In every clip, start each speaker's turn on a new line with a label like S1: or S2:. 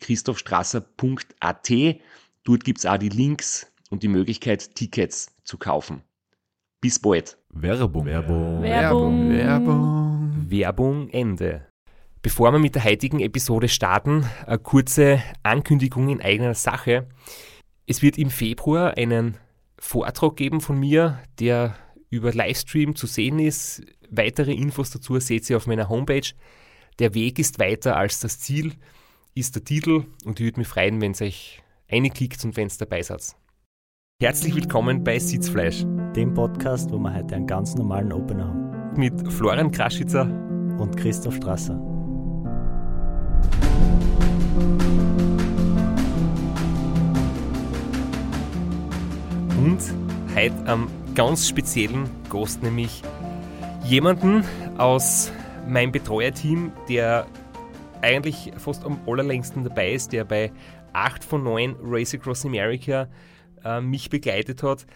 S1: www.christophstrasser.at. Dort gibt es auch die Links und die Möglichkeit, Tickets zu kaufen. Bis bald.
S2: Werbung.
S3: Werbung.
S4: Werbung.
S3: Werbung.
S1: Werbung Ende. Bevor wir mit der heutigen Episode starten, eine kurze Ankündigung in eigener Sache. Es wird im Februar einen Vortrag geben von mir, der über Livestream zu sehen ist. Weitere Infos dazu seht ihr auf meiner Homepage. Der Weg ist weiter als das Ziel, ist der Titel und ich würde mich freuen, wenn ihr euch einklickt und wenn ihr dabei seid. Herzlich willkommen bei Sitzfleisch
S5: dem Podcast, wo wir heute einen ganz normalen Opener haben.
S1: mit Florian Kraschitzer
S5: Und Christoph Strasser.
S1: und heute am ganz speziellen Gast, nämlich jemanden aus meinem Betreuerteam, der eigentlich fast am allerlängsten dabei ist, der bei 8 von 9 Race Across America äh, mich begleitet hat,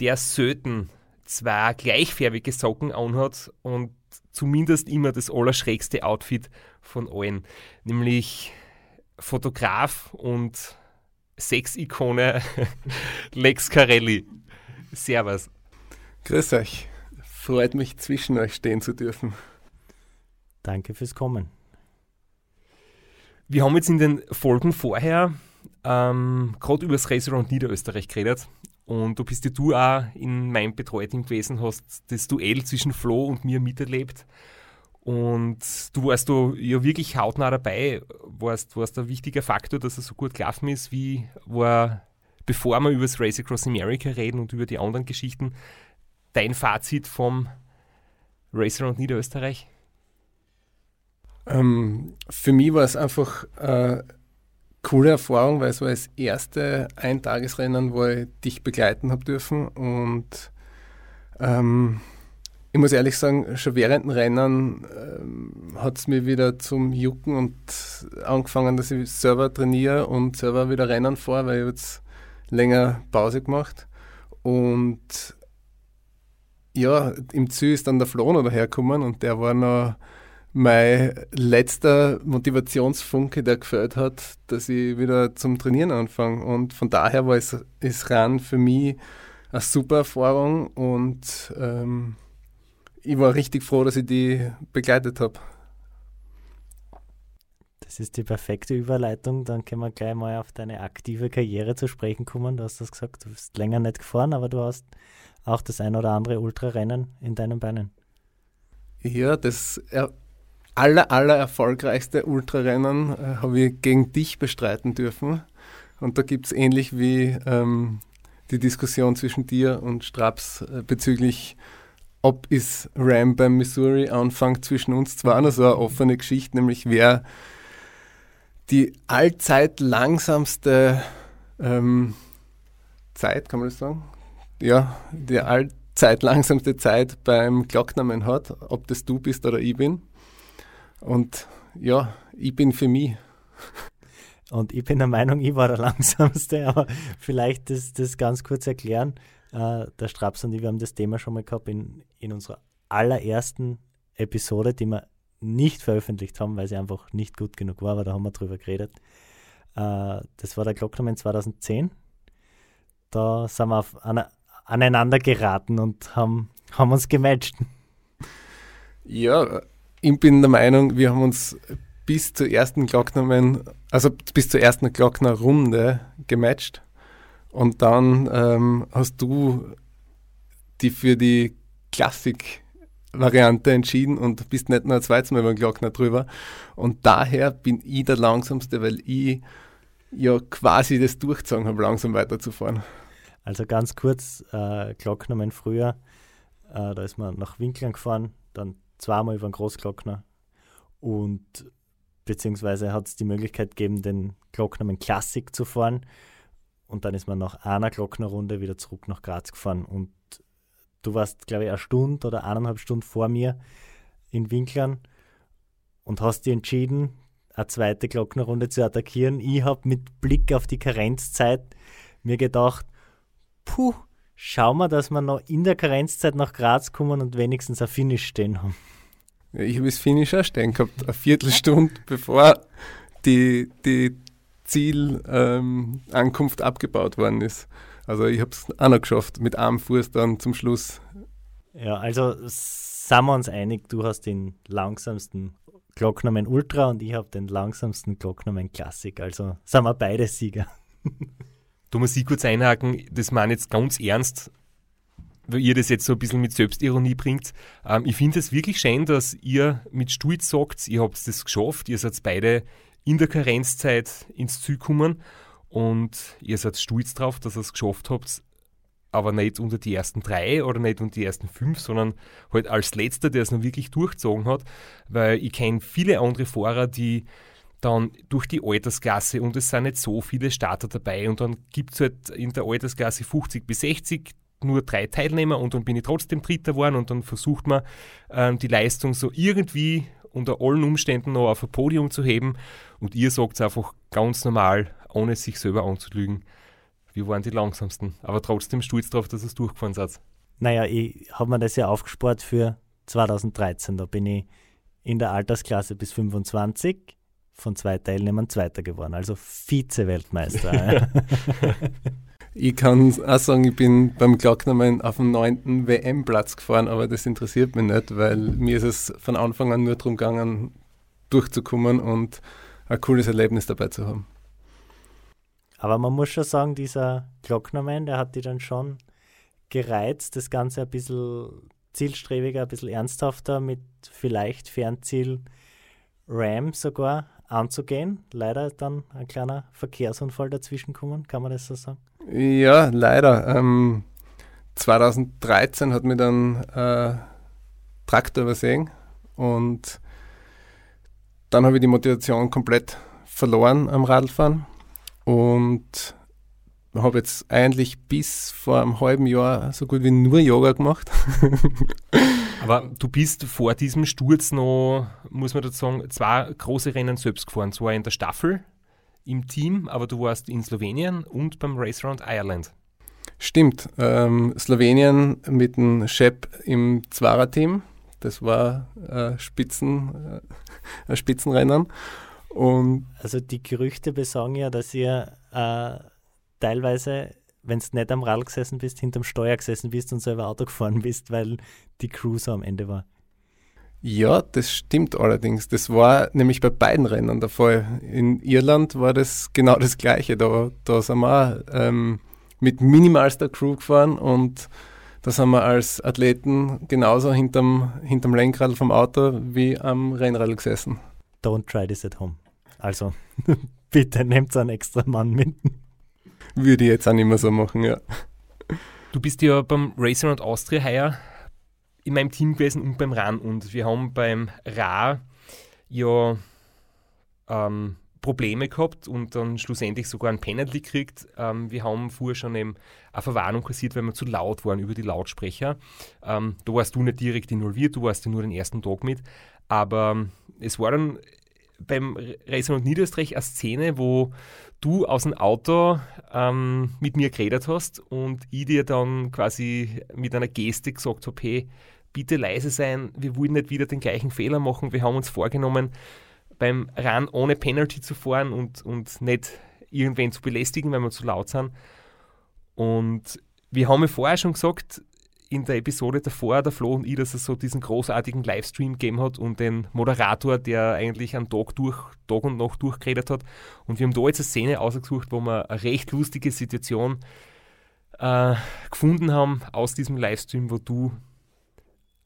S1: der selten zwei gleichfärbige Socken anhat und zumindest immer das allerschrägste Outfit von allen, nämlich Fotograf und Sexikone Lex Carelli. Servus.
S6: Grüß euch. Freut mich, zwischen euch stehen zu dürfen.
S5: Danke fürs Kommen.
S1: Wir haben jetzt in den Folgen vorher ähm, gerade über das Race Around Niederösterreich geredet. Und du bist ja du auch in meinem Betreuerteam gewesen, hast das Duell zwischen Flo und mir miterlebt. Und du warst du ja wirklich hautnah dabei, warst, warst ein wichtiger Faktor, dass es so gut gelaufen ist, wie war, bevor wir über das Race Across America reden und über die anderen Geschichten, dein Fazit vom Race Around Niederösterreich?
S6: Ähm, für mich war es einfach eine coole Erfahrung, weil es war das erste Eintagesrennen, wo ich dich begleiten habe dürfen. Und ähm, ich muss ehrlich sagen, schon während dem Rennen ähm, hat es mir wieder zum Jucken und angefangen, dass ich selber trainiere und selber wieder Rennen fahre, weil ich jetzt länger Pause gemacht. Und ja, im Ziel ist dann der Flo noch dahergekommen und der war noch mein letzter Motivationsfunke, der gefällt hat, dass ich wieder zum Trainieren anfange. Und von daher war es ist Ran für mich eine super Erfahrung und ähm, ich war richtig froh, dass ich die begleitet habe.
S5: Das ist die perfekte Überleitung. Dann können wir gleich mal auf deine aktive Karriere zu sprechen kommen. Du hast das gesagt, du bist länger nicht gefahren, aber du hast auch das ein oder andere Ultrarennen in deinen Beinen.
S6: Ja, das aller, aller erfolgreichste Ultrarennen äh, habe ich gegen dich bestreiten dürfen. Und da gibt es ähnlich wie ähm, die Diskussion zwischen dir und Straps äh, bezüglich, ob ist Ram beim Missouri anfängt zwischen uns zwar noch so eine offene Geschichte, nämlich wer die allzeit langsamste ähm, Zeit, kann man das sagen? Ja, die allzeit langsamste Zeit beim Glocknamen hat, ob das du bist oder ich bin. Und ja, ich bin für mich.
S5: Und ich bin der Meinung, ich war der langsamste, aber vielleicht das, das ganz kurz erklären. Äh, der Straps und ich, wir haben das Thema schon mal gehabt in, in unserer allerersten Episode, die wir nicht veröffentlicht haben, weil sie einfach nicht gut genug war, aber da haben wir drüber geredet. Äh, das war der Glocknermann 2010. Da sind wir auf ane, aneinander geraten und haben, haben uns gematcht.
S6: Ja, ich bin der Meinung, wir haben uns bis zur ersten Glocknerman, also bis zur ersten Glockner-Runde gematcht. Und dann ähm, hast du die für die Klassik-Variante entschieden und bist nicht nur ein zweites Mal über den Glockner drüber. Und daher bin ich der Langsamste, weil ich ja quasi das durchgezogen habe, langsam weiterzufahren.
S5: Also ganz kurz, äh, Glocknermann früher, äh, da ist man nach Winklern gefahren, dann zweimal über den Großglockner. Und beziehungsweise hat es die Möglichkeit gegeben, den Glocknermann Klassik zu fahren. Und dann ist man nach einer Glocknerrunde wieder zurück nach Graz gefahren. Und du warst, glaube ich, eine Stunde oder eineinhalb Stunden vor mir in Winklern und hast dir entschieden, eine zweite Glocknerrunde zu attackieren. Ich habe mit Blick auf die Karenzzeit mir gedacht, puh, schau mal, dass wir noch in der Karenzzeit nach Graz kommen und wenigstens ein Finish stehen haben.
S6: Ja, ich habe das Finish auch stehen gehabt, eine Viertelstunde bevor die, die Zielankunft ähm, abgebaut worden ist. Also ich habe es auch noch geschafft, mit einem Fuß dann zum Schluss.
S5: Ja, also sind wir uns einig, du hast den langsamsten Glocknerman Ultra und ich habe den langsamsten Glocknerman Classic. Also sind wir beide Sieger.
S1: Da muss ich kurz einhaken, das meine jetzt ganz ernst, weil ihr das jetzt so ein bisschen mit Selbstironie bringt. Ähm, ich finde es wirklich schön, dass ihr mit Stolz sagt, ihr habt das geschafft, ihr seid beide in der Karenzzeit ins Ziel gekommen und ihr seid stolz drauf, dass ihr es geschafft habt, aber nicht unter die ersten drei oder nicht unter die ersten fünf, sondern halt als letzter, der es noch wirklich durchgezogen hat, weil ich kenne viele andere Fahrer, die dann durch die Altersklasse und es sind nicht so viele Starter dabei und dann gibt es halt in der Altersklasse 50 bis 60 nur drei Teilnehmer und dann bin ich trotzdem Dritter geworden und dann versucht man ähm, die Leistung so irgendwie unter allen Umständen noch auf ein Podium zu heben und ihr sagt es einfach ganz normal, ohne sich selber anzulügen wir waren die langsamsten, aber trotzdem stolz darauf, dass es durchgefahren seid.
S5: Naja, ich habe mir das ja aufgespart für 2013. Da bin ich in der Altersklasse bis 25 von zwei Teilnehmern Zweiter geworden, also Vize-Weltmeister.
S6: ich kann auch sagen, ich bin beim Glocknermann auf dem neunten WM-Platz gefahren, aber das interessiert mich nicht, weil mir ist es von Anfang an nur darum gegangen, durchzukommen und ein cooles Erlebnis dabei zu haben.
S5: Aber man muss schon sagen, dieser Glocknermann, der hat die dann schon gereizt, das Ganze ein bisschen zielstrebiger, ein bisschen ernsthafter mit vielleicht Fernziel Ram sogar anzugehen. Leider ist dann ein kleiner Verkehrsunfall dazwischen gekommen, kann man das so sagen?
S6: Ja, leider. Ähm, 2013 hat mir dann äh, Traktor übersehen und dann habe ich die Motivation komplett verloren am Radfahren und habe jetzt eigentlich bis vor einem halben Jahr so gut wie nur Yoga gemacht.
S1: Aber du bist vor diesem Sturz noch, muss man dazu sagen, zwei große Rennen selbst gefahren. Zwar in der Staffel im Team, aber du warst in Slowenien und beim Race Around Ireland.
S6: Stimmt. Ähm, Slowenien mit dem Shep im Zwarer-Team. Das war äh, Spitzen, äh, ein Spitzenrennen. Und
S5: also die Gerüchte besagen ja, dass ihr äh, teilweise, wenn du nicht am Rad gesessen bist, hinterm Steuer gesessen bist und selber Auto gefahren bist, weil die Crew so am Ende war.
S6: Ja, das stimmt allerdings. Das war nämlich bei beiden Rennen der Fall. In Irland war das genau das Gleiche. Da, da sind wir ähm, mit minimalster Crew gefahren und da sind wir als Athleten genauso hinterm, hinterm Lenkrad vom Auto wie am Rennrad gesessen.
S5: Don't try this at home. Also bitte nehmt einen extra Mann mit.
S6: Würde ich jetzt auch nicht mehr so machen, ja.
S1: Du bist ja beim Racing und Austria heuer in meinem Team gewesen und beim RAN und wir haben beim RA ja ähm, Probleme gehabt und dann schlussendlich sogar ein Penalty gekriegt. Ähm, wir haben vorher schon eben eine Verwarnung kassiert, weil wir zu laut waren über die Lautsprecher. Ähm, da warst du nicht direkt involviert, du warst ja nur den ersten Tag mit, aber es war dann beim Racing und Niederösterreich eine Szene, wo du aus dem Auto ähm, mit mir geredet hast und ich dir dann quasi mit einer Geste gesagt habe, hey, bitte leise sein, wir wollen nicht wieder den gleichen Fehler machen, wir haben uns vorgenommen, beim Run ohne Penalty zu fahren und, und nicht irgendwen zu belästigen, wenn wir zu laut sind. Und wir haben ja vorher schon gesagt, in der Episode davor, der Flo und ich, dass es so diesen großartigen Livestream gegeben hat und den Moderator, der eigentlich einen Tag, durch, Tag und Nacht durchgeredet hat. Und wir haben da jetzt eine Szene ausgesucht, wo wir eine recht lustige Situation äh, gefunden haben aus diesem Livestream, wo du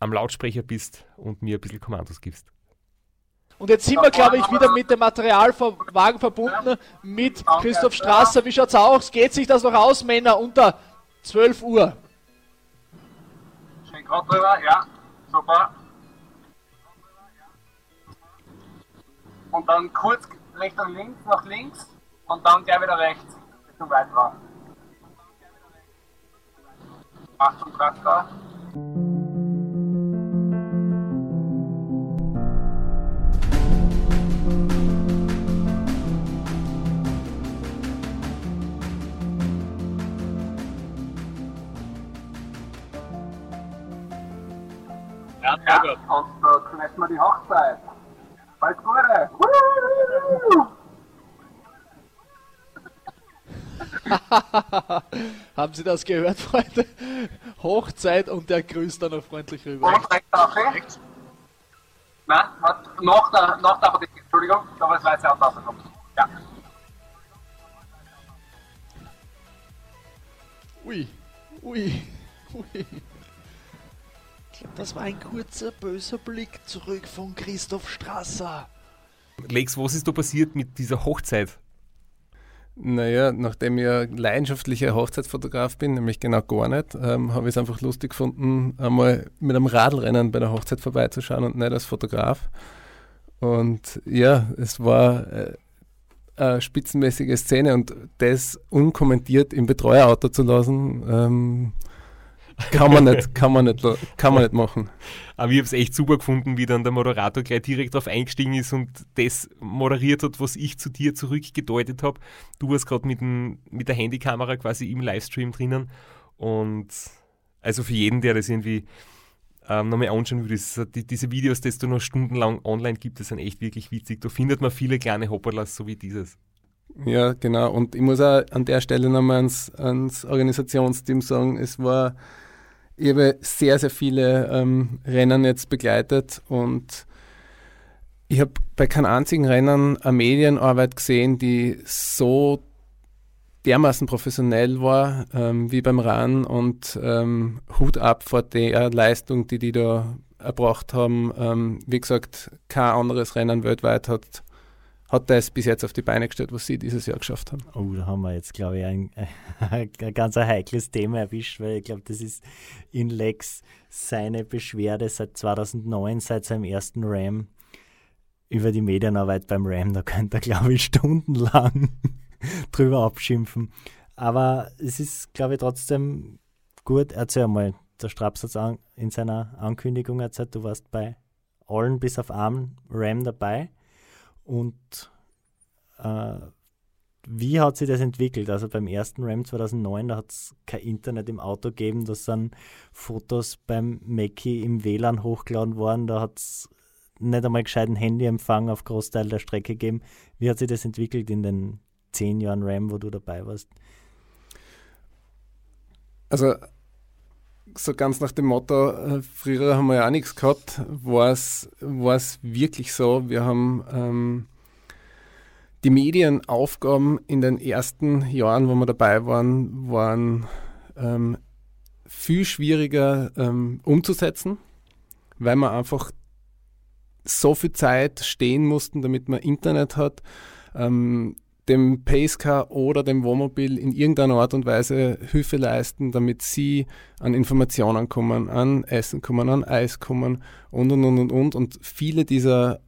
S1: am Lautsprecher bist und mir ein bisschen Kommandos gibst.
S7: Und jetzt sind wir, glaube ich, wieder mit dem Materialwagen verbunden mit Christoph Strasser. Wie schaut's aus? Geht sich das noch aus, Männer, unter 12 Uhr?
S8: Gerade drüber, ja, super. Und dann kurz Richtung links, nach links und dann gleich wieder rechts, Richtung weiter. Achtung, Traktor. Ja, ja. und da knallt man die Hochzeit. Alles Gute!
S7: Haben Sie das gehört, Freunde? Hochzeit und der grüßt dann noch freundlich rüber.
S8: Und rechts auf rechts. Nein, der, nach der Apotheke, Entschuldigung, da war das weiße Auto rausgekommen. Ja.
S7: Ui, ui, ui. Das war ein kurzer böser Blick zurück von Christoph Strasser.
S1: Lex, was ist da passiert mit dieser Hochzeit?
S6: Naja, nachdem ich ein leidenschaftlicher Hochzeitsfotograf bin, nämlich genau gar nicht, ähm, habe ich es einfach lustig gefunden, einmal mit einem Radlrennen bei der Hochzeit vorbeizuschauen und nicht als Fotograf. Und ja, es war äh, eine spitzenmäßige Szene und das unkommentiert im Betreuerauto zu lassen, ähm, kann man nicht, kann man nicht, kann man nicht machen.
S1: Aber ich habe es echt super gefunden, wie dann der Moderator gleich direkt darauf eingestiegen ist und das moderiert hat, was ich zu dir zurückgedeutet habe. Du warst gerade mit, mit der Handykamera quasi im Livestream drinnen. Und also für jeden, der das irgendwie ähm, nochmal anschauen ist, die, diese Videos, die du noch stundenlang online gibt, das sind echt wirklich witzig. Da findet man viele kleine Hopperlas, so wie dieses.
S6: Ja, genau. Und ich muss auch an der Stelle nochmal ans, ans Organisationsteam sagen, es war ich habe sehr, sehr viele ähm, Rennen jetzt begleitet und ich habe bei keinem einzigen Rennen eine Medienarbeit gesehen, die so dermaßen professionell war ähm, wie beim RAN und ähm, Hut ab vor der Leistung, die die da erbracht haben. Ähm, wie gesagt, kein anderes Rennen weltweit hat hat das bis jetzt auf die Beine gestellt, was sie dieses Jahr geschafft haben.
S5: Oh, da haben wir jetzt, glaube ich, ein, ein ganz heikles Thema erwischt, weil ich glaube, das ist in Lex seine Beschwerde seit 2009, seit seinem ersten Ram über die Medienarbeit beim Ram. Da könnte er, glaube ich, stundenlang drüber abschimpfen. Aber es ist, glaube ich, trotzdem gut. Erzähl mal, der Straps hat in seiner Ankündigung erzählt, du warst bei allen bis auf einen Ram dabei. Und äh, wie hat sich das entwickelt? Also beim ersten RAM 2009, da hat es kein Internet im Auto gegeben, da sind Fotos beim Mackie im WLAN hochgeladen worden, da hat es nicht einmal gescheiten Handyempfang auf Großteil der Strecke gegeben. Wie hat sich das entwickelt in den zehn Jahren RAM, wo du dabei warst?
S6: Also so ganz nach dem Motto, äh, früher haben wir ja auch nichts gehabt, war es wirklich so. Wir haben ähm, die Medienaufgaben in den ersten Jahren, wo wir dabei waren, waren ähm, viel schwieriger ähm, umzusetzen, weil wir einfach so viel Zeit stehen mussten, damit man Internet hat. Ähm, dem Pacecar oder dem Wohnmobil in irgendeiner Art und Weise Hilfe leisten, damit sie an Informationen kommen, an Essen kommen, an Eis kommen und und und und und. Und viele dieser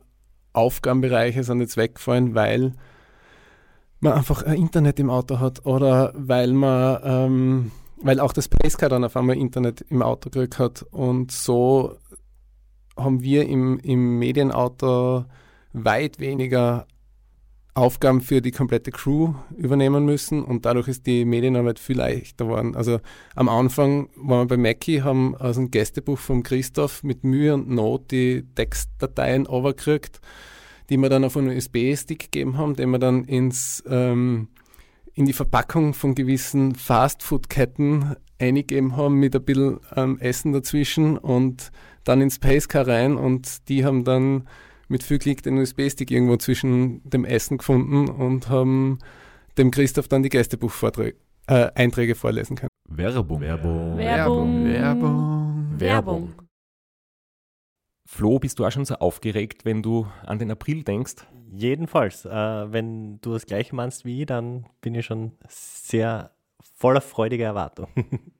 S6: Aufgabenbereiche sind jetzt weggefallen, weil man einfach ein Internet im Auto hat oder weil man ähm, weil auch das Pacecar dann auf einmal Internet im Auto gekriegt hat. Und so haben wir im, im Medienauto weit weniger Aufgaben für die komplette Crew übernehmen müssen und dadurch ist die Medienarbeit viel leichter geworden. Also am Anfang waren wir bei Mackie, haben aus dem Gästebuch von Christoph mit Mühe und Not die Textdateien overkriegt, die wir dann auf einen USB-Stick gegeben haben, den wir dann ins, ähm, in die Verpackung von gewissen Fastfood-Ketten eingegeben haben mit ein bisschen ähm, Essen dazwischen und dann ins Pacecar rein und die haben dann mit viel Klick den USB-Stick irgendwo zwischen dem Essen gefunden und haben dem Christoph dann die Gästebucheinträge äh, Einträge vorlesen können.
S9: Werbung. Werbung.
S2: Werbung.
S9: Werbung.
S2: Werbung.
S1: Flo, bist du auch schon so aufgeregt, wenn du an den April denkst?
S5: Jedenfalls, äh, wenn du das gleiche meinst wie ich, dann bin ich schon sehr voller freudiger Erwartung.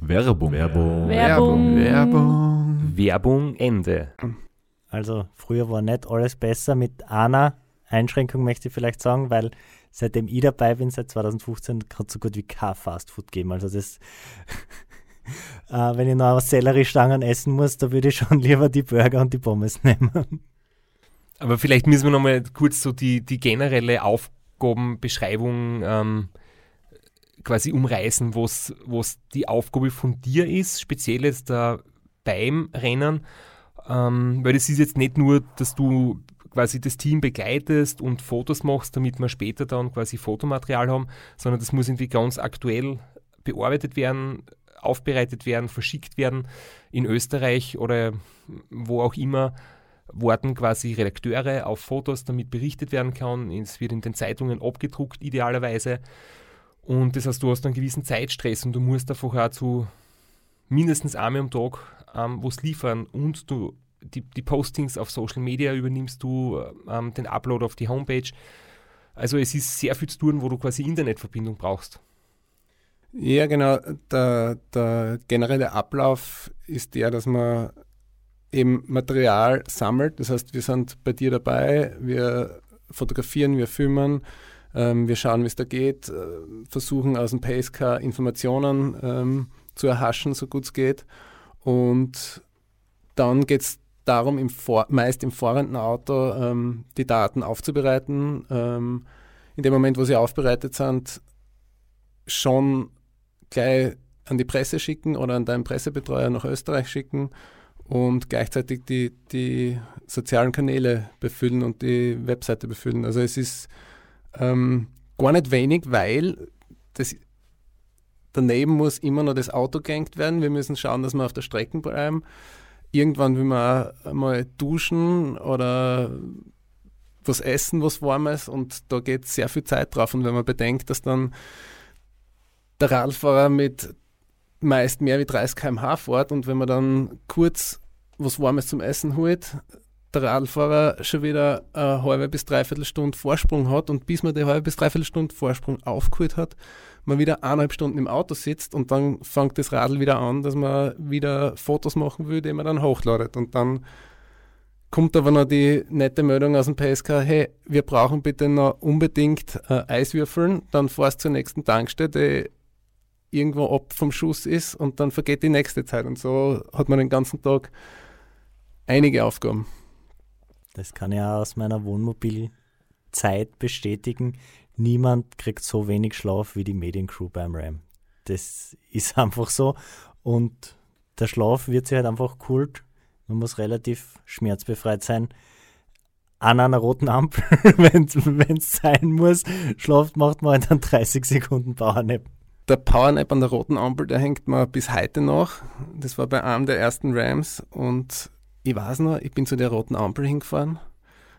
S9: Werbung. Werbung.
S2: Werbung.
S9: Werbung.
S1: Werbung Ende.
S5: Also früher war nicht alles besser. Mit einer Einschränkung möchte ich vielleicht sagen, weil seitdem ich dabei bin, seit 2015, hat es so gut wie kein Fastfood geben. Also das, äh, wenn ich noch Selleriestangen essen muss, da würde ich schon lieber die Burger und die Pommes nehmen.
S1: Aber vielleicht müssen wir nochmal kurz so die, die generelle Aufgabenbeschreibung ähm, quasi umreißen, was, die Aufgabe von dir ist, speziell jetzt da beim Rennen. Ähm, weil das ist jetzt nicht nur, dass du quasi das Team begleitest und Fotos machst, damit wir später dann quasi Fotomaterial haben, sondern das muss irgendwie ganz aktuell bearbeitet werden, aufbereitet werden, verschickt werden. In Österreich oder wo auch immer warten quasi Redakteure auf Fotos, damit berichtet werden kann. Es wird in den Zeitungen abgedruckt, idealerweise. Und das heißt, du hast einen gewissen Zeitstress und du musst einfach auch zu mindestens einmal am Tag ähm, was liefern und du die, die Postings auf Social Media übernimmst du, ähm, den Upload auf die Homepage. Also es ist sehr viel zu tun, wo du quasi Internetverbindung brauchst.
S6: Ja, genau. Der, der generelle Ablauf ist der, dass man eben Material sammelt. Das heißt, wir sind bei dir dabei, wir fotografieren, wir filmen, wir schauen, wie es da geht, äh, versuchen aus dem Pacecar Informationen ähm, zu erhaschen, so gut es geht. Und dann geht es darum, im meist im fahrenden Auto ähm, die Daten aufzubereiten, ähm, in dem Moment, wo sie aufbereitet sind, schon gleich an die Presse schicken oder an deinen Pressebetreuer nach Österreich schicken und gleichzeitig die, die sozialen Kanäle befüllen und die Webseite befüllen. Also es ist ähm, gar nicht wenig, weil das, daneben muss immer noch das Auto gehängt werden. Wir müssen schauen, dass wir auf der Strecke bleiben. Irgendwann will man mal duschen oder was essen, was Warmes und da geht sehr viel Zeit drauf. Und wenn man bedenkt, dass dann der Radfahrer mit meist mehr wie 30 km/h fährt und wenn man dann kurz was Warmes zum Essen holt, der Radfahrer schon wieder eine halbe bis dreiviertel Stunde Vorsprung hat und bis man die halbe bis dreiviertel Stunde Vorsprung aufgeholt hat, man wieder eineinhalb Stunden im Auto sitzt und dann fängt das Radl wieder an, dass man wieder Fotos machen will, die man dann hochladet und dann kommt aber noch die nette Meldung aus dem PSK, hey, wir brauchen bitte noch unbedingt äh, Eiswürfeln, dann fahrst du zur nächsten Tankstelle, die irgendwo ab vom Schuss ist und dann vergeht die nächste Zeit. Und so hat man den ganzen Tag einige Aufgaben.
S5: Das kann ich auch aus meiner Wohnmobilzeit bestätigen. Niemand kriegt so wenig Schlaf wie die Mediencrew beim Ram. Das ist einfach so. Und der Schlaf wird sich halt einfach kult. Man muss relativ schmerzbefreit sein. An einer roten Ampel, wenn es sein muss, schlaft, macht man halt dann 30 Sekunden Powernap
S6: der Powernap an der roten Ampel, der hängt mir bis heute noch. Das war bei einem der ersten Rams und ich weiß noch, ich bin zu der roten Ampel hingefahren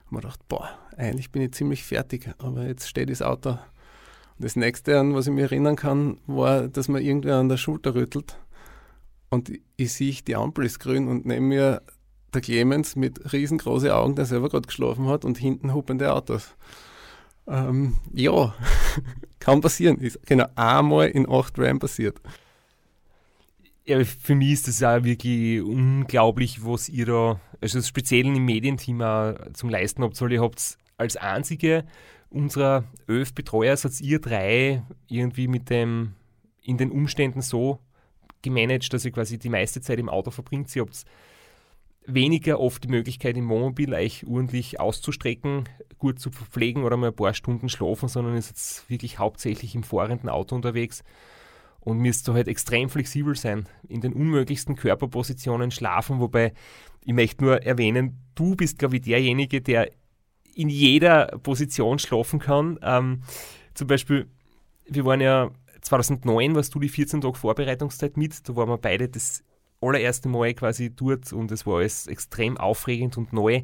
S6: und mir gedacht, boah, eigentlich bin ich ziemlich fertig, aber jetzt steht das Auto. Und das nächste, an was ich mich erinnern kann, war, dass man irgendwer an der Schulter rüttelt und ich, ich sehe, die Ampel ist grün und neben mir der Clemens mit riesengroßen Augen, der selber gerade geschlafen hat und hinten huppende Autos. Ähm, ja, kann passieren. Ist genau einmal in acht RAM passiert.
S1: Ja, für mich ist das ja wirklich unglaublich, was ihr da, also speziell im Medienteam zum Leisten habt, weil ihr habt als einzige unserer elf Betreuer, seid ihr drei irgendwie mit dem, in den Umständen so gemanagt, dass ihr quasi die meiste Zeit im Auto verbringt. Ihr habt weniger oft die Möglichkeit, im Wohnmobil euch ordentlich auszustrecken, gut zu verpflegen oder mal ein paar Stunden schlafen, sondern ist jetzt wirklich hauptsächlich im fahrenden Auto unterwegs und müsst so halt extrem flexibel sein, in den unmöglichsten Körperpositionen schlafen, wobei ich möchte nur erwähnen, du bist, glaube ich, derjenige, der in jeder Position schlafen kann. Ähm, zum Beispiel, wir waren ja 2009, warst du die 14 Tage Vorbereitungszeit mit, da waren wir beide das allererste Mal quasi dort und es war alles extrem aufregend und neu.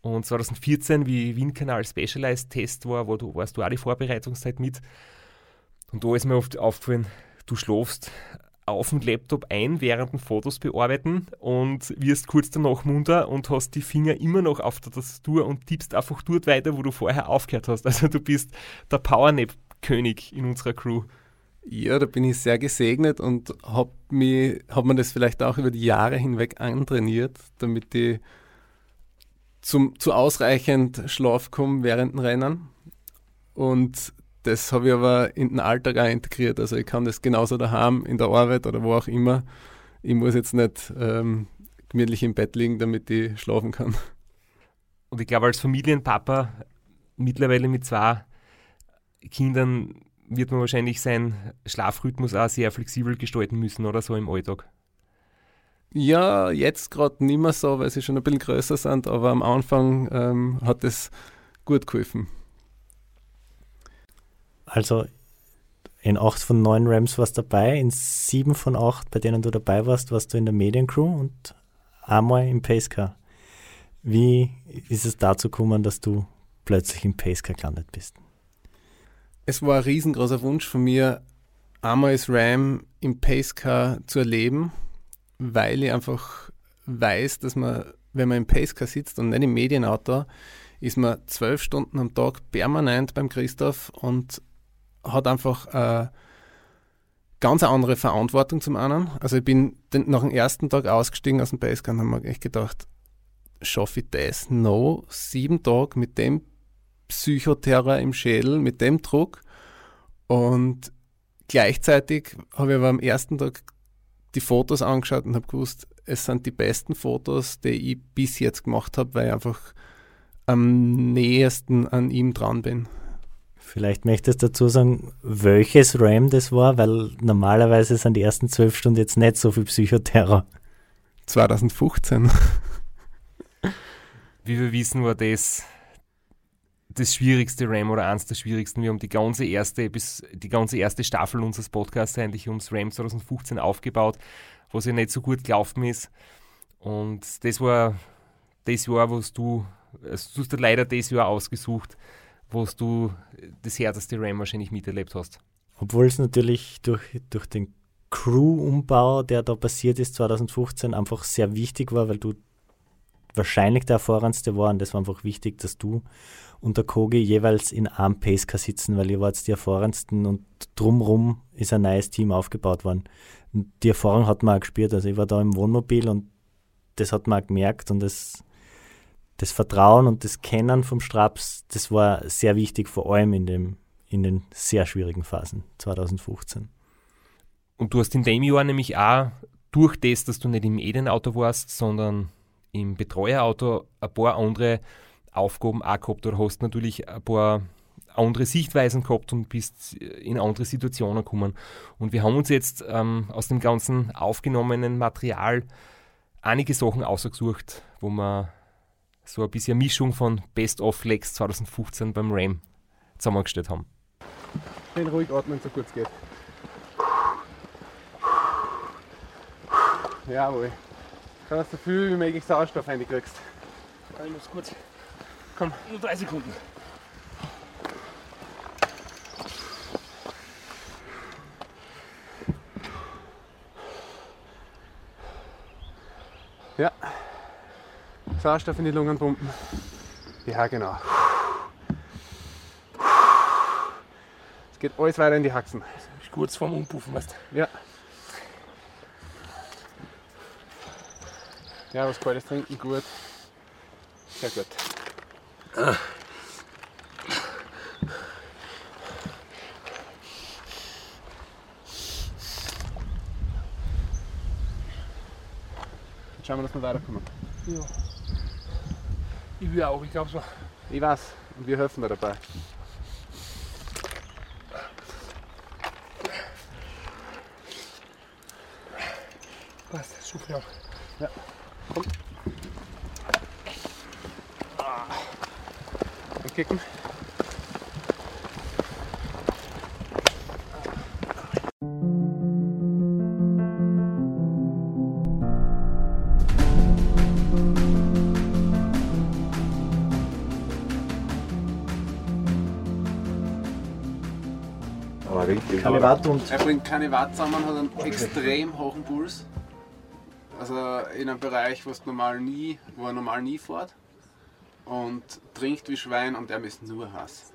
S1: Und 2014, wie Windkanal Specialized Test war, wo du, warst du auch die Vorbereitungszeit mit. Und da ist mir oft aufgefallen, du schlafst auf dem Laptop ein, während den Fotos bearbeiten und wirst kurz danach munter und hast die Finger immer noch auf der Tastatur und tippst einfach dort weiter, wo du vorher aufgehört hast. Also du bist der Powernap-König in unserer Crew.
S6: Ja, da bin ich sehr gesegnet und habe hab mir das vielleicht auch über die Jahre hinweg antrainiert, damit ich zum, zu ausreichend Schlaf komme während dem Rennen. Und das habe ich aber in den Alltag auch integriert. Also ich kann das genauso daheim, in der Arbeit oder wo auch immer. Ich muss jetzt nicht ähm, gemütlich im Bett liegen, damit ich schlafen kann.
S1: Und ich glaube, als Familienpapa mittlerweile mit zwei Kindern wird man wahrscheinlich seinen Schlafrhythmus auch sehr flexibel gestalten müssen oder so im Alltag.
S6: Ja, jetzt gerade nicht mehr so, weil sie schon ein bisschen größer sind, aber am Anfang ähm, hat es gut geholfen.
S5: Also in acht von neun Rams warst du dabei, in sieben von acht, bei denen du dabei warst, warst du in der Mediencrew und einmal im Pacecar. Wie ist es dazu gekommen, dass du plötzlich im Pacecar gelandet bist?
S6: es war ein riesengroßer Wunsch von mir, einmal als Ram im Pacecar zu erleben, weil ich einfach weiß, dass man, wenn man im Pacecar sitzt und nicht im Medienauto, ist man zwölf Stunden am Tag permanent beim Christoph und hat einfach eine ganz andere Verantwortung zum einen. Also ich bin den, nach dem ersten Tag ausgestiegen aus dem Pacecar und habe mir echt gedacht, schaffe ich das? No, sieben Tage mit dem Psychoterror im Schädel mit dem Druck. Und gleichzeitig habe ich aber am ersten Tag die Fotos angeschaut und habe gewusst, es sind die besten Fotos, die ich bis jetzt gemacht habe, weil ich einfach am nähesten an ihm dran bin.
S5: Vielleicht möchtest du dazu sagen, welches RAM das war, weil normalerweise sind die ersten zwölf Stunden jetzt nicht so viel Psychoterror.
S6: 2015.
S1: Wie wir wissen, war das das schwierigste RAM oder eins der schwierigsten. Wir haben die ganze erste, bis die ganze erste Staffel unseres Podcasts eigentlich ums RAM 2015 aufgebaut, was ja nicht so gut gelaufen ist. Und das war das Jahr, wo du, also du hast dir leider das Jahr ausgesucht, wo du das härteste RAM wahrscheinlich miterlebt hast.
S5: Obwohl es natürlich durch, durch den Crew-Umbau, der da passiert ist 2015, einfach sehr wichtig war, weil du wahrscheinlich der erfahrenste war und das war einfach wichtig, dass du und der Kogi jeweils in einem Pacecar sitzen, weil ihr wart die erfahrensten und drumrum ist ein neues Team aufgebaut worden. Und die Erfahrung hat man auch gespürt. Also ich war da im Wohnmobil und das hat man auch gemerkt und das, das Vertrauen und das Kennen vom Straps, das war sehr wichtig, vor allem in, dem, in den sehr schwierigen Phasen 2015.
S1: Und du hast in dem Jahr nämlich auch durch das, dass du nicht im Edenauto warst, sondern im Betreuerauto ein paar andere Aufgaben auch gehabt oder hast natürlich ein paar andere Sichtweisen gehabt und bist in andere Situationen gekommen. Und wir haben uns jetzt ähm, aus dem ganzen aufgenommenen Material einige Sachen ausgesucht, wo wir so ein bisschen Mischung von Best of Lex 2015 beim RAM zusammengestellt haben.
S6: Schön ruhig atmen, so gut es geht. Jawohl. Kann dass du so viel wie möglich Sauerstoff reinkriegst.
S7: Ich muss kurz. Komm, nur drei Sekunden.
S6: Ja. Sauerstoff in die Lungen pumpen. Ja, genau. Es geht alles weiter in die Haxen.
S7: Ich kurz vorm Umpuffen, weißt du?
S6: Ja. Ja, was kaltes trinken, gut. Sehr gut. Jetzt schauen wir, dass wir weiterkommen.
S7: Ja. Ich will auch, ich glaube so.
S6: Ich weiß, und wir helfen dir dabei.
S7: Passt, super. Ja.
S6: Ja. Komm. Kicken.
S9: Aber richtig.
S5: Keine Watt und
S6: Er bringt keine Watt zusammen, hat einen extrem hohen Puls. Also in einem Bereich, wo, normal nie, wo er normal nie fährt. Und trinkt wie Schwein und er ist nur Hass.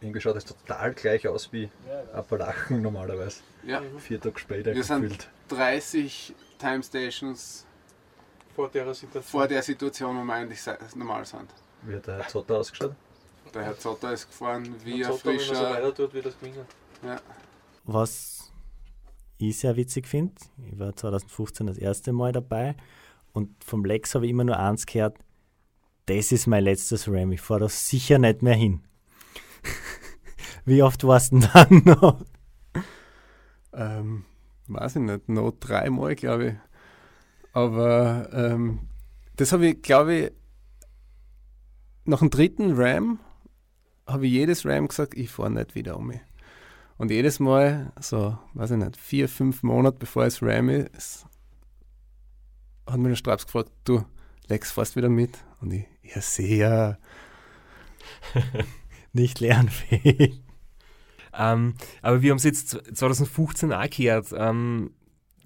S9: Irgendwie schaut das total gleich aus wie Appalachen normalerweise.
S6: Ja.
S9: Vier Tage später
S6: Wir sind
S9: gefühlt.
S6: 30 Time Stations
S7: Vor der Situation.
S6: vor der Situation, wo wir eigentlich normal sind.
S9: Wie hat der Zotter ausgeschaut?
S6: Der Herr Zotter ist gefahren wie ein
S7: Zotter, wenn er so
S6: frischer.
S7: weiter tut, wird das gewinnen.
S6: Ja.
S5: was ich sehr witzig finde, ich war 2015 das erste Mal dabei und vom Lex habe ich immer nur eins gehört, das ist mein letztes Ram, ich fahre da sicher nicht mehr hin. Wie oft warst du denn dann noch?
S6: Ähm, weiß ich nicht, noch dreimal, glaube ich. Aber ähm, das habe ich, glaube ich, nach dem dritten Ram habe ich jedes Ram gesagt, ich fahre nicht wieder um mich. Und jedes Mal, so, weiß ich nicht, vier, fünf Monate bevor es Ram ist, hat mir der Straps gefragt, du, Lex, fährst wieder mit? Und ich, ja, sehr.
S5: Nicht lernfähig.
S1: Ähm, aber wir haben es jetzt 2015 auch gehört. Ähm,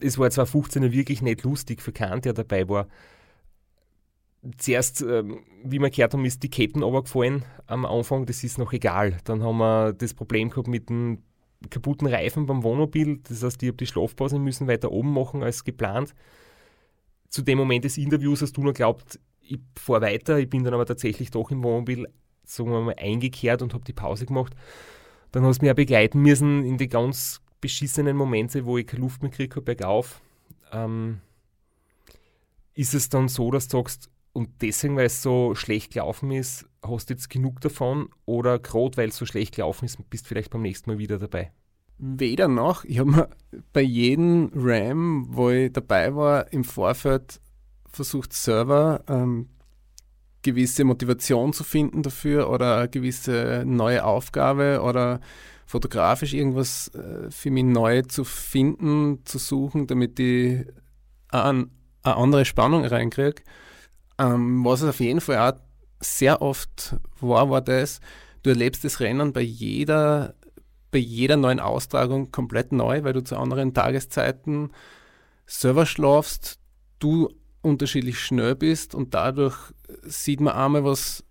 S1: es war 2015 ja wirklich nicht lustig für keinen, der dabei war. Zuerst, ähm, wie wir gehört haben, ist die Ketten runtergefallen am Anfang, das ist noch egal. Dann haben wir das Problem gehabt mit dem kaputten Reifen beim Wohnmobil. Das heißt, ich habe die Schlafpause müssen weiter oben machen als geplant. Zu dem Moment des Interviews hast du noch geglaubt, ich fahre weiter. Ich bin dann aber tatsächlich doch im Wohnmobil, sagen wir mal, eingekehrt und habe die Pause gemacht. Dann hast du mich auch begleiten müssen in die ganz beschissenen Momente, wo ich keine Luft mehr kriege, bergauf. Ähm, ist es dann so, dass du sagst, und deswegen, weil es so schlecht gelaufen ist, hast du jetzt genug davon oder gerade weil es so schlecht gelaufen ist, bist du vielleicht beim nächsten Mal wieder dabei?
S6: Weder noch. Ich habe mir bei jedem RAM, wo ich dabei war, im Vorfeld versucht, Server ähm, gewisse Motivation zu finden dafür oder eine gewisse neue Aufgabe oder fotografisch irgendwas äh, für mich neu zu finden, zu suchen, damit ich eine, eine andere Spannung reinkriege. Ähm, was es auf jeden Fall auch sehr oft war, war das, du erlebst das Rennen bei jeder, bei jeder neuen Austragung komplett neu, weil du zu anderen Tageszeiten Server schlafst, du unterschiedlich schnell bist und dadurch sieht man einmal, was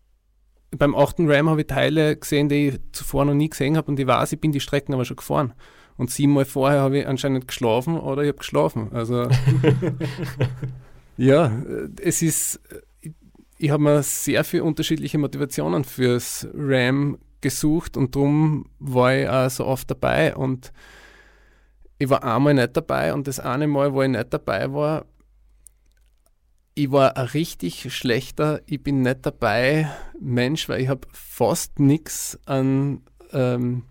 S6: beim 8. Ram habe ich Teile gesehen, die ich zuvor noch nie gesehen habe und ich weiß, ich bin die Strecken aber schon gefahren. Und siebenmal vorher habe ich anscheinend geschlafen oder ich habe geschlafen. Also ja, es ist, ich habe mir sehr viele unterschiedliche Motivationen fürs RAM gesucht und darum war ich auch so oft dabei und ich war einmal nicht dabei und das eine Mal, wo ich nicht dabei war, ich war ein richtig schlechter, ich bin nicht dabei Mensch, weil ich habe fast nichts an ähm,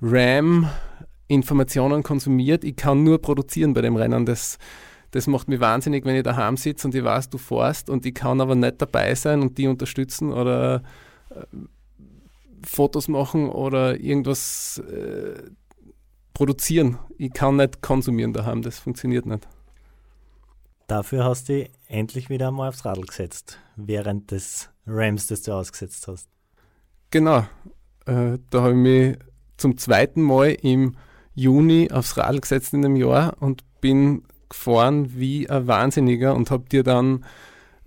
S6: RAM-Informationen konsumiert. Ich kann nur produzieren bei dem Rennen. Das, das macht mich wahnsinnig, wenn ich daheim sitze und ich weiß, du fährst und ich kann aber nicht dabei sein und die unterstützen oder äh, Fotos machen oder irgendwas äh, produzieren. Ich kann nicht konsumieren daheim, das funktioniert nicht.
S5: Dafür hast du endlich wieder einmal aufs Radl gesetzt, während des Rams, das du ausgesetzt hast.
S6: Genau. Äh, da habe ich mich zum zweiten Mal im Juni aufs Radl gesetzt in dem Jahr und bin gefahren wie ein Wahnsinniger und habe dir dann,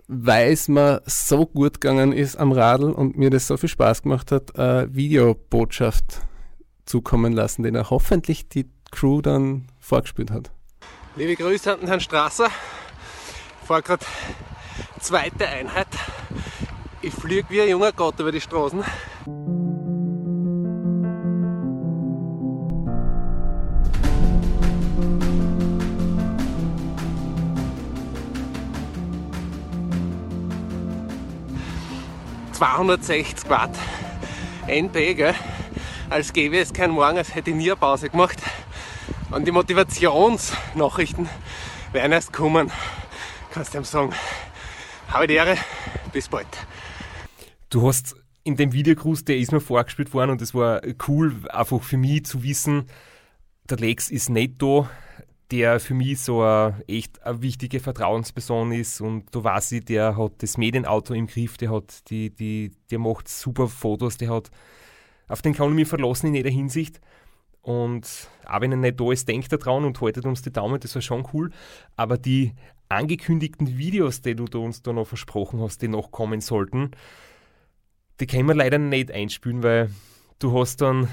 S6: weil es mir so gut gegangen ist am Radl und mir das so viel Spaß gemacht hat, eine Videobotschaft zukommen lassen, den er hoffentlich die Crew dann vorgespielt hat.
S2: Liebe Grüße an Herrn Strasser fahre gerade zweite Einheit. Ich fliege wie ein junger Gott über die Straßen. ...260 Watt NP, gell? als gäbe es keinen Morgen, als hätte ich nie eine Pause gemacht. Und die Motivationsnachrichten werden erst kommen kannst du ihm sagen, habe die Ehre, bis bald.
S1: Du hast in dem Videogruß, der ist mir vorgespielt worden und es war cool, einfach für mich zu wissen, der Lex ist nicht da, der für mich so eine, echt eine wichtige Vertrauensperson ist und da weiß ich, der hat das Medienauto im Griff, der hat die, die, der macht super Fotos, der hat, auf den kann ich mich verlassen in jeder Hinsicht. Und auch wenn er nicht da ist, denkt er dran und haltet uns die Daumen, das war schon cool. Aber die angekündigten Videos, die du uns da noch versprochen hast, die noch kommen sollten, die können wir leider nicht einspielen, weil du hast dann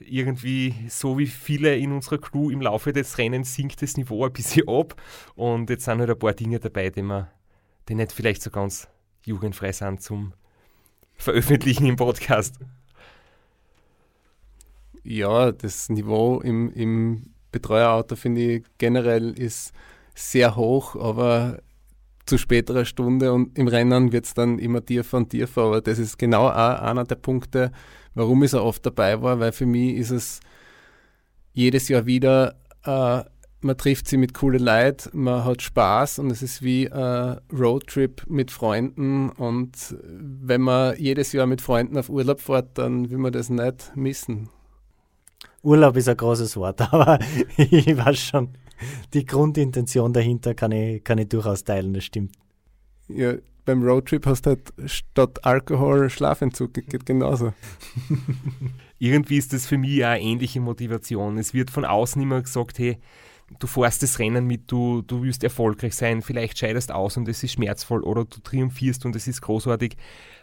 S1: irgendwie, so wie viele in unserer Crew im Laufe des Rennens, sinkt das Niveau ein bisschen ab. Und jetzt sind halt ein paar Dinge dabei, die, wir, die nicht vielleicht so ganz jugendfrei sind zum Veröffentlichen im Podcast.
S6: Ja, das Niveau im, im Betreuerauto finde ich generell ist sehr hoch, aber zu späterer Stunde und im Rennen wird es dann immer tiefer und tiefer. Aber das ist genau auch einer der Punkte, warum ich so oft dabei war, weil für mich ist es jedes Jahr wieder, äh, man trifft sie mit coolen Leuten, man hat Spaß und es ist wie ein Roadtrip mit Freunden. Und wenn man jedes Jahr mit Freunden auf Urlaub fährt, dann will man das nicht missen.
S5: Urlaub ist ein großes Wort, aber ich weiß schon, die Grundintention dahinter kann ich, kann ich durchaus teilen, das stimmt.
S6: Ja, beim Roadtrip hast du halt statt Alkohol Schlafentzug, geht genauso.
S1: Irgendwie ist das für mich auch eine ähnliche Motivation. Es wird von außen immer gesagt, hey, du fährst das Rennen mit, du, du willst erfolgreich sein, vielleicht scheidest aus und es ist schmerzvoll oder du triumphierst und es ist großartig.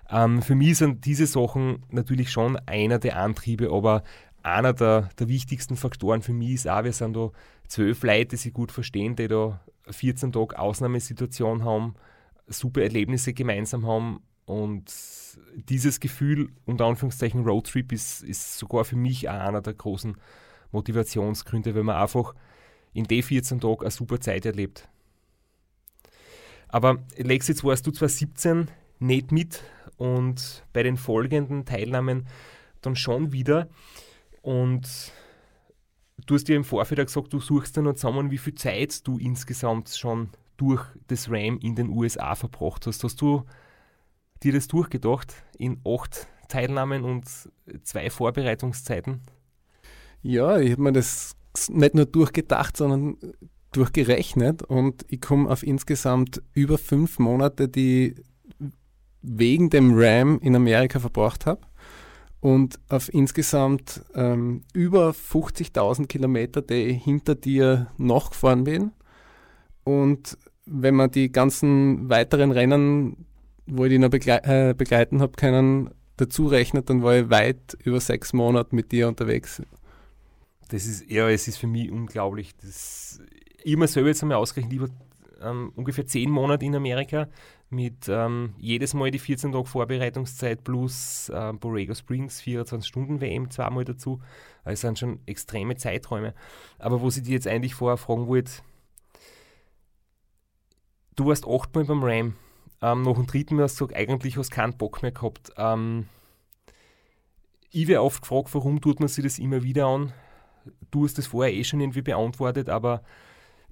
S1: Ähm, für mich sind diese Sachen natürlich schon einer der Antriebe, aber einer der, der wichtigsten Faktoren für mich ist auch, wir sind da zwölf Leute, die sich gut verstehen, die da 14 Tage Ausnahmesituation haben, super Erlebnisse gemeinsam haben und dieses Gefühl, unter Anführungszeichen Roadtrip, ist, ist sogar für mich auch einer der großen Motivationsgründe, weil man einfach in den 14 Tagen eine super Zeit erlebt. Aber Lex, jetzt warst du 2017 nicht mit und bei den folgenden Teilnahmen dann schon wieder. Und du hast ja im Vorfeld gesagt, du suchst dir noch zusammen, wie viel Zeit du insgesamt schon durch das RAM in den USA verbracht hast. Hast du dir das durchgedacht in acht Teilnahmen und zwei Vorbereitungszeiten?
S6: Ja, ich habe mir das nicht nur durchgedacht, sondern durchgerechnet und ich komme auf insgesamt über fünf Monate, die wegen dem RAM in Amerika verbracht habe und auf insgesamt ähm, über 50.000 Kilometer, die hinter dir noch gefahren bin. Und wenn man die ganzen weiteren Rennen, wo ich die noch begle äh, begleiten habe können, dazu rechnet, dann war ich weit über sechs Monate mit dir unterwegs.
S1: Das ist, ja, es ist für mich unglaublich. Das, ich mir selber jetzt einmal ausgerechnet, ich war ähm, ungefähr zehn Monate in Amerika mit ähm, jedes Mal die 14 Tage Vorbereitungszeit plus äh, Borrego Springs 24 Stunden WM zweimal dazu. Also es sind schon extreme Zeiträume. Aber wo ich dir jetzt eigentlich vorher fragen wollte, du warst achtmal beim Ram. Ähm, nach dem dritten Mal hast du gesagt, eigentlich hast du keinen Bock mehr gehabt. Ähm, ich werde oft gefragt, warum tut man sich das immer wieder an? Du hast das vorher eh schon irgendwie beantwortet, aber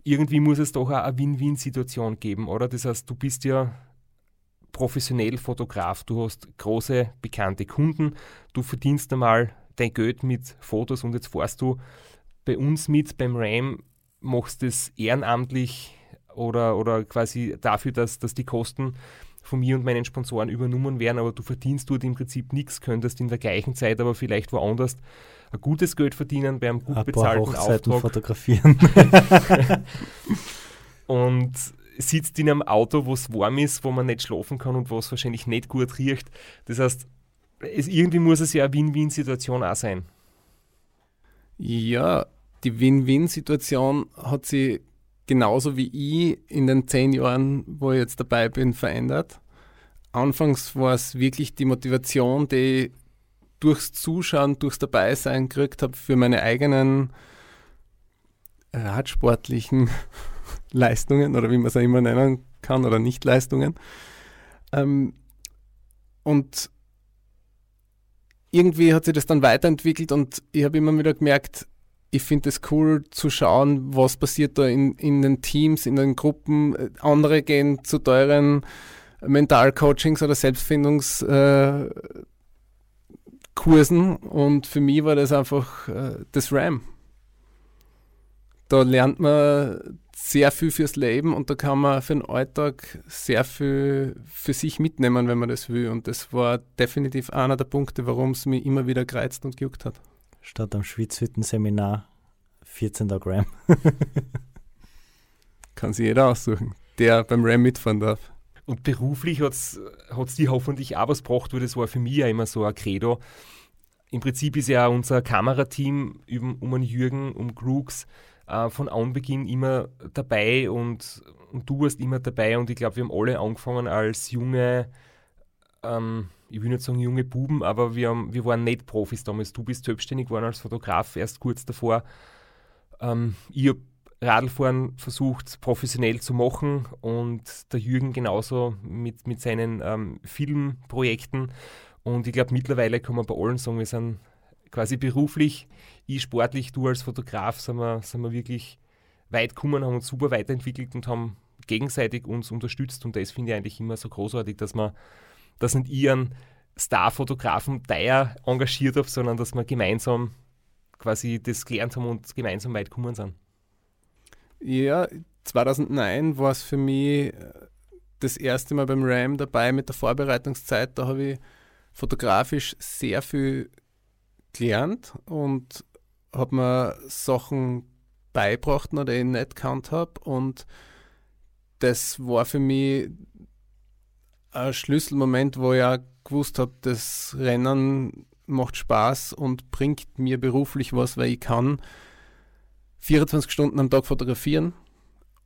S1: irgendwie muss es doch auch eine Win-Win-Situation geben, oder? Das heißt, du bist ja professionell Fotograf, du hast große, bekannte Kunden, du verdienst einmal dein Geld mit Fotos und jetzt fährst du bei uns mit beim RAM, machst es ehrenamtlich oder, oder quasi dafür, dass, dass die Kosten von mir und meinen Sponsoren übernommen werden, aber du verdienst dort im Prinzip nichts, könntest in der gleichen Zeit aber vielleicht woanders ein gutes Geld verdienen bei einem gut ein bezahlten paar Auftrag.
S5: fotografieren.
S1: und sitzt in einem Auto, wo es warm ist, wo man nicht schlafen kann und wo es wahrscheinlich nicht gut riecht. Das heißt, es, irgendwie muss es ja eine Win-Win-Situation auch sein.
S6: Ja, die Win-Win-Situation hat sich genauso wie ich in den zehn Jahren, wo ich jetzt dabei bin, verändert. Anfangs war es wirklich die Motivation, die durchs Zuschauen, durchs Dabeisein gekriegt habe für meine eigenen radsportlichen Leistungen oder wie man es auch immer nennen kann oder Nicht-Leistungen. Ähm, und irgendwie hat sich das dann weiterentwickelt und ich habe immer wieder gemerkt, ich finde es cool zu schauen, was passiert da in, in den Teams, in den Gruppen. Andere gehen zu teuren Mentalcoachings oder Selbstfindungs- äh, Kursen und für mich war das einfach äh, das RAM. Da lernt man sehr viel fürs Leben und da kann man für den Alltag sehr viel für sich mitnehmen, wenn man das will. Und das war definitiv einer der Punkte, warum es mich immer wieder gereizt und gejuckt hat.
S5: Statt am Schwitzhütten-Seminar 14. Gram.
S6: kann sich jeder aussuchen, der beim RAM mitfahren darf.
S1: Und beruflich hat es dir hoffentlich auch was gebracht, weil das war für mich ja immer so ein Credo. Im Prinzip ist ja unser Kamerateam um, um Jürgen, um Crooks äh, von Anbeginn immer dabei und, und, du warst immer dabei und ich glaube, wir haben alle angefangen als junge, ähm, ich will nicht sagen junge Buben, aber wir, haben, wir waren nicht Profis damals. Du bist selbstständig geworden als Fotograf erst kurz davor. Ähm, ich habe Radlfahren versucht professionell zu machen und der Jürgen genauso mit, mit seinen ähm, Filmprojekten. Und ich glaube, mittlerweile kann man bei allen sagen, wir sind quasi beruflich, ich sportlich, du als Fotograf, sind wir, sind wir wirklich weit gekommen, haben uns super weiterentwickelt und haben gegenseitig uns unterstützt. Und das finde ich eigentlich immer so großartig, dass man, dass nicht ich einen Starfotografen teuer engagiert habe, sondern dass wir gemeinsam quasi das gelernt haben und gemeinsam weit gekommen sind.
S6: Ja, 2009 war es für mich äh, das erste Mal beim RAM dabei mit der Vorbereitungszeit. Da habe ich fotografisch sehr viel gelernt und habe mir Sachen beibracht, die ich nicht gekannt habe. Und das war für mich ein Schlüsselmoment, wo ich auch gewusst habe, das Rennen macht Spaß und bringt mir beruflich was, weil ich kann 24 Stunden am Tag fotografieren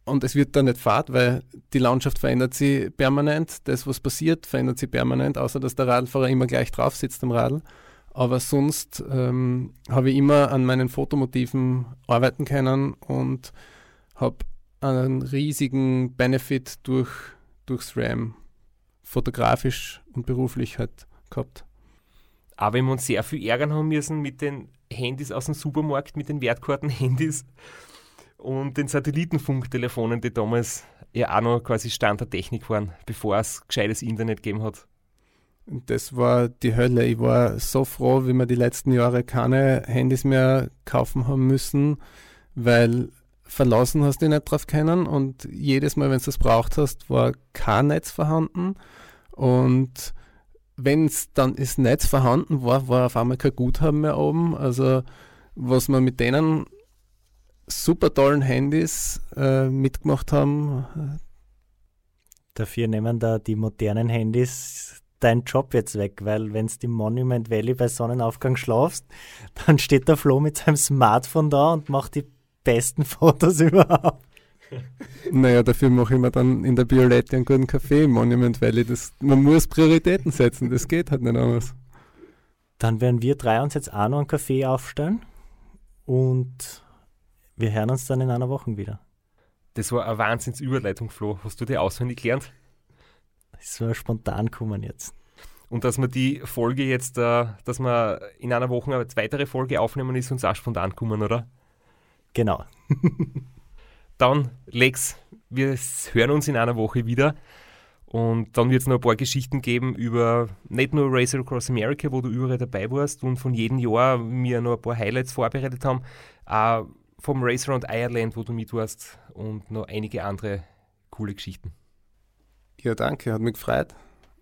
S6: und es wird dann nicht fad, weil die Landschaft verändert sich permanent. Das, was passiert, verändert sich permanent, außer dass der Radfahrer immer gleich drauf sitzt am Radl. Aber sonst ähm, habe ich immer an meinen Fotomotiven arbeiten können und habe einen riesigen Benefit durch, durchs RAM fotografisch und beruflich halt gehabt.
S1: Aber wir haben uns sehr viel ärgern haben müssen mit den Handys aus dem Supermarkt, mit den Wertkarten-Handys und den Satellitenfunktelefonen, die damals ja auch noch quasi Stand der Technik waren, bevor es gescheites Internet gegeben hat.
S6: Das war die Hölle. Ich war so froh, wie wir die letzten Jahre keine Handys mehr kaufen haben müssen, weil verlassen hast du nicht drauf können und jedes Mal, wenn du es braucht hast, war kein Netz vorhanden und wenn es dann das Netz vorhanden war, war auf einmal kein Guthaben mehr oben. Also was wir mit denen super tollen Handys äh, mitgemacht haben.
S5: Dafür nehmen da die modernen Handys deinen Job jetzt weg, weil wenn du im Monument Valley bei Sonnenaufgang schlafst, dann steht der Flo mit seinem Smartphone da und macht die besten Fotos überhaupt.
S6: Naja, dafür mache ich mir dann in der Biolette einen guten Kaffee im Monument Valley. Das, man muss Prioritäten setzen, das geht halt nicht anders.
S5: Dann werden wir drei uns jetzt auch noch einen Kaffee aufstellen und wir hören uns dann in einer Woche wieder.
S1: Das war eine Wahnsinnsüberleitung, Flo. Hast du die auswendig gelernt?
S5: Das war spontan kommen jetzt.
S1: Und dass wir die Folge jetzt, äh, dass wir in einer Woche eine weitere Folge aufnehmen, ist uns auch spontan kommen, oder?
S5: Genau.
S1: dann, Lex, wir hören uns in einer Woche wieder. Und dann wird es noch ein paar Geschichten geben über nicht nur Racer Across America, wo du überall dabei warst und von jedem Jahr mir noch ein paar Highlights vorbereitet haben, auch vom Racer Around Ireland, wo du mit warst und noch einige andere coole Geschichten.
S6: Ja, danke, hat mich gefreut.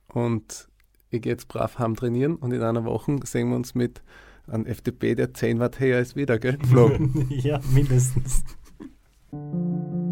S6: Und ich gehe jetzt brav heim trainieren und in einer Woche sehen wir uns mit einem FDP, der 10 Watt höher ist wieder, gell?
S5: ja, mindestens. thank you